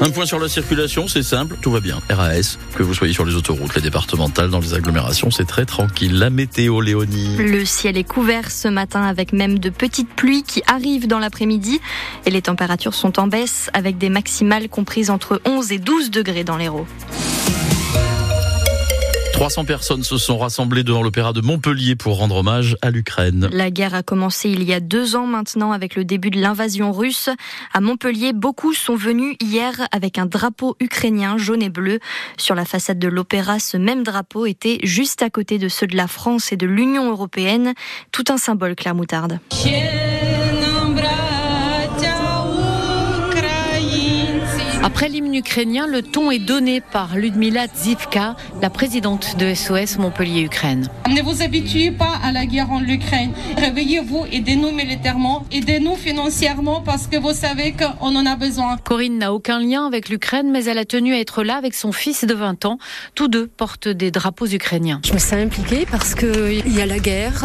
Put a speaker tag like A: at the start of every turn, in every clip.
A: Un point sur la circulation, c'est simple, tout va bien. RAS, que vous soyez sur les autoroutes, les départementales, dans les agglomérations, c'est très tranquille. La météo, Léonie.
B: Le ciel est couvert ce matin avec même de petites pluies qui arrivent dans l'après-midi et les températures sont en baisse avec des maximales comprises entre 11 et 12 degrés dans l'Hérault.
A: 300 personnes se sont rassemblées devant l'opéra de Montpellier pour rendre hommage à l'Ukraine.
B: La guerre a commencé il y a deux ans maintenant avec le début de l'invasion russe. À Montpellier, beaucoup sont venus hier avec un drapeau ukrainien jaune et bleu. Sur la façade de l'opéra, ce même drapeau était juste à côté de ceux de la France et de l'Union européenne. Tout un symbole, Claire Moutarde.
C: Après l'hymne ukrainien, le ton est donné par Ludmila Zivka, la présidente de SOS Montpellier-Ukraine.
D: Ne vous habituez pas à la guerre en Ukraine. Réveillez-vous, aidez-nous militairement, aidez-nous financièrement parce que vous savez qu'on en a besoin.
C: Corinne n'a aucun lien avec l'Ukraine, mais elle a tenu à être là avec son fils de 20 ans. Tous deux portent des drapeaux ukrainiens.
E: Je me sens impliquée parce qu'il y a la guerre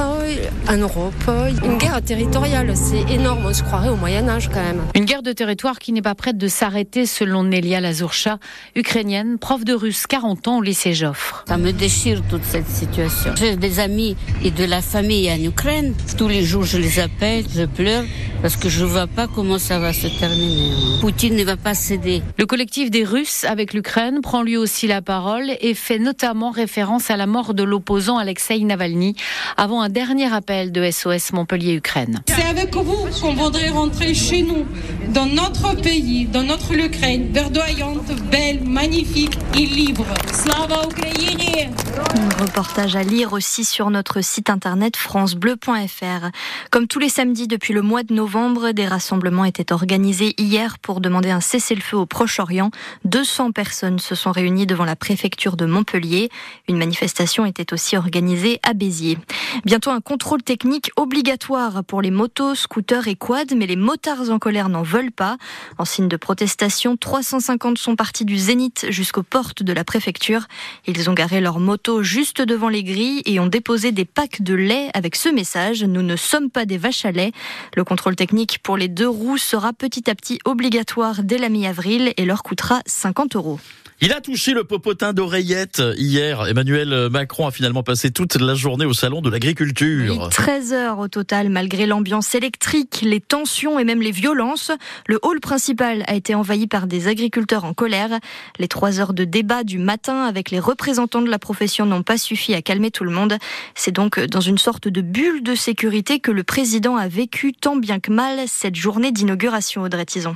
E: en Europe, une guerre territoriale. C'est énorme, on se croirait au Moyen-Âge quand même.
C: Une guerre de territoire qui n'est pas prête de s'arrêter selon selon Nelia Lazourcha, ukrainienne, prof de russe, 40 ans au lycée Joffre.
F: Ça me déchire toute cette situation. J'ai des amis et de la famille en Ukraine. Tous les jours, je les appelle, je pleure parce que je ne vois pas comment ça va se terminer. Poutine ne va pas céder.
C: Le collectif des Russes avec l'Ukraine prend lui aussi la parole et fait notamment référence à la mort de l'opposant Alexei Navalny avant un dernier appel de SOS Montpellier-Ukraine.
D: C'est avec vous qu'on voudrait rentrer chez nous, dans notre pays, dans notre Ukraine verdoyante, belle, magnifique et libre. Slava Ukraini
B: Un reportage à lire aussi sur notre site internet francebleu.fr. Comme tous les samedis depuis le mois de novembre, des rassemblements étaient organisés hier pour demander un cessez-le-feu au Proche-Orient. 200 personnes se sont réunies devant la préfecture de Montpellier. Une manifestation était aussi organisée à Béziers. Bientôt un contrôle technique obligatoire pour les motos, scooters et quads, mais les motards en colère n'en veulent pas. En signe de protestation, 350 sont partis du Zénith jusqu'aux portes de la préfecture. Ils ont garé leur moto juste devant les grilles et ont déposé des packs de lait avec ce message Nous ne sommes pas des vaches à lait. Le contrôle technique pour les deux roues sera petit à petit obligatoire dès la mi-avril et leur coûtera 50 euros.
A: Il a touché le popotin d'oreillette hier. Emmanuel Macron a finalement passé toute la journée au salon de l'agriculture.
B: 13 heures au total, malgré l'ambiance électrique, les tensions et même les violences. Le hall principal a été envahi par des agriculteurs en colère. Les trois heures de débat du matin avec les représentants de la profession n'ont pas suffi à calmer tout le monde. C'est donc dans une sorte de bulle de sécurité que le président a vécu tant bien que mal cette journée d'inauguration, Audrey Tison.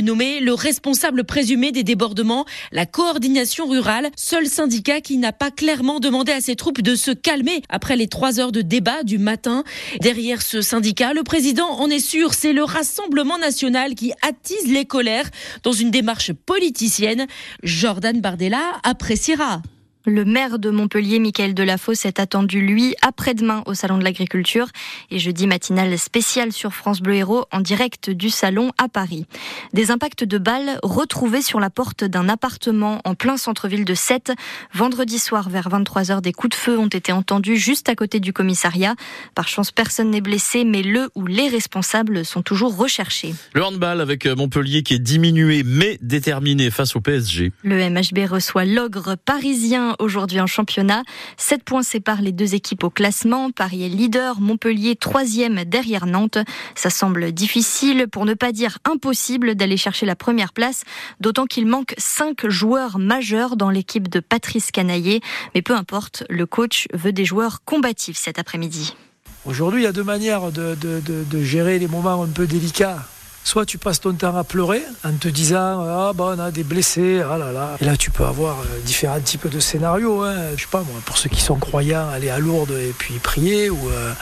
G: nommé le responsable présumé des débordements, la coordination rurale, seul syndicat qui n'a pas clairement demandé à ses troupes de se calmer après les trois heures de débat du matin. Derrière ce syndicat, le président en est sûr, c'est le Rassemblement national qui attise les colères dans une démarche politicienne. Jordan Bardella appréciera.
B: Le maire de Montpellier, Michael Delafosse, est attendu, lui, après-demain au Salon de l'Agriculture et jeudi matinale spécial sur France Bleu Héros en direct du Salon à Paris. Des impacts de balles retrouvés sur la porte d'un appartement en plein centre-ville de Sète. Vendredi soir, vers 23h, des coups de feu ont été entendus juste à côté du commissariat. Par chance, personne n'est blessé, mais le ou les responsables sont toujours recherchés.
A: Le handball avec Montpellier qui est diminué mais déterminé face au PSG.
B: Le MHB reçoit l'ogre parisien aujourd'hui en championnat. 7 points séparent les deux équipes au classement. Paris est leader, Montpellier troisième derrière Nantes. Ça semble difficile, pour ne pas dire impossible, d'aller chercher la première place, d'autant qu'il manque 5 joueurs majeurs dans l'équipe de Patrice Canaillé. Mais peu importe, le coach veut des joueurs combatifs cet après-midi.
H: Aujourd'hui, il y a deux manières de, de gérer les moments un peu délicats Soit tu passes ton temps à pleurer en te disant ah bah on a des blessés, ah là là. Et là tu peux avoir euh, différents types de scénarios. Hein. Je sais pas moi, pour ceux qui sont croyants, aller à Lourdes et puis prier, ou euh,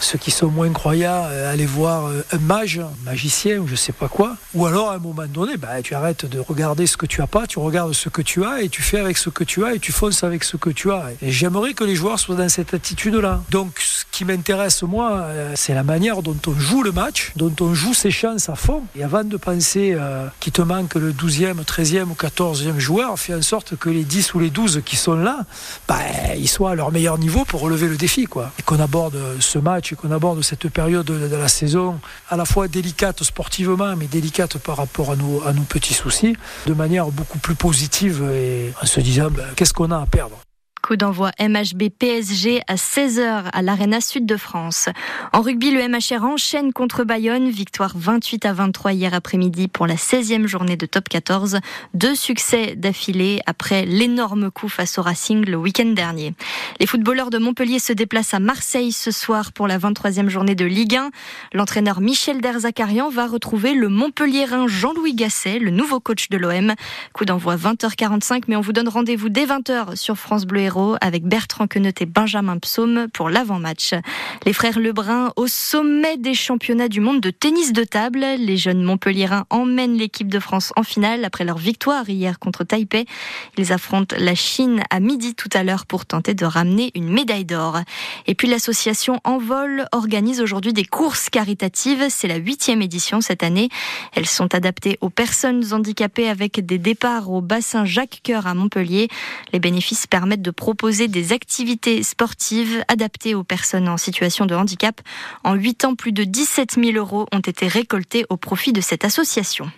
H: ceux qui sont moins croyants, euh, aller voir un mage, un magicien ou je sais pas quoi. Ou alors à un moment donné, bah, tu arrêtes de regarder ce que tu as pas, tu regardes ce que tu as et tu fais avec ce que tu as et tu fonces avec ce que tu as. Et j'aimerais que les joueurs soient dans cette attitude-là. Donc ce qui m'intéresse moi, c'est la manière dont on joue le match, dont on joue ses chances à fond. Et avant de penser euh, qu'il te manque le 12e, 13e ou 14e joueur, fais en sorte que les 10 ou les 12 qui sont là, bah, ils soient à leur meilleur niveau pour relever le défi. Quoi. Et qu'on aborde ce match qu'on aborde cette période de, la saison à la fois délicate sportivement, mais délicate par rapport à nos, petits soucis, de manière beaucoup plus positive et en se disant bah, qu'est-ce qu'on a à perdre?
B: Coup d'envoi MHB PSG à 16h à l'Arena Sud de France. En rugby, le MHR enchaîne contre Bayonne. Victoire 28 à 23 hier après-midi pour la 16e journée de top 14. Deux succès d'affilée après l'énorme coup face au Racing le week-end dernier. Les footballeurs de Montpellier se déplacent à Marseille ce soir pour la 23e journée de Ligue 1. L'entraîneur Michel Derzakarian va retrouver le Montpellierin Jean-Louis Gasset, le nouveau coach de l'OM. Coup d'envoi 20h45, mais on vous donne rendez-vous dès 20h sur France Bleu avec Bertrand Queneut et Benjamin Psaume pour l'avant-match. Les frères Lebrun au sommet des championnats du monde de tennis de table. Les jeunes Montpelliérains emmènent l'équipe de France en finale après leur victoire hier contre Taipei. Ils affrontent la Chine à midi tout à l'heure pour tenter de ramener une médaille d'or. Et puis l'association Envol organise aujourd'hui des courses caritatives. C'est la huitième édition cette année. Elles sont adaptées aux personnes handicapées avec des départs au bassin Jacques Coeur à Montpellier. Les bénéfices permettent de proposer des activités sportives adaptées aux personnes en situation de handicap. En 8 ans, plus de 17 000 euros ont été récoltés au profit de cette association.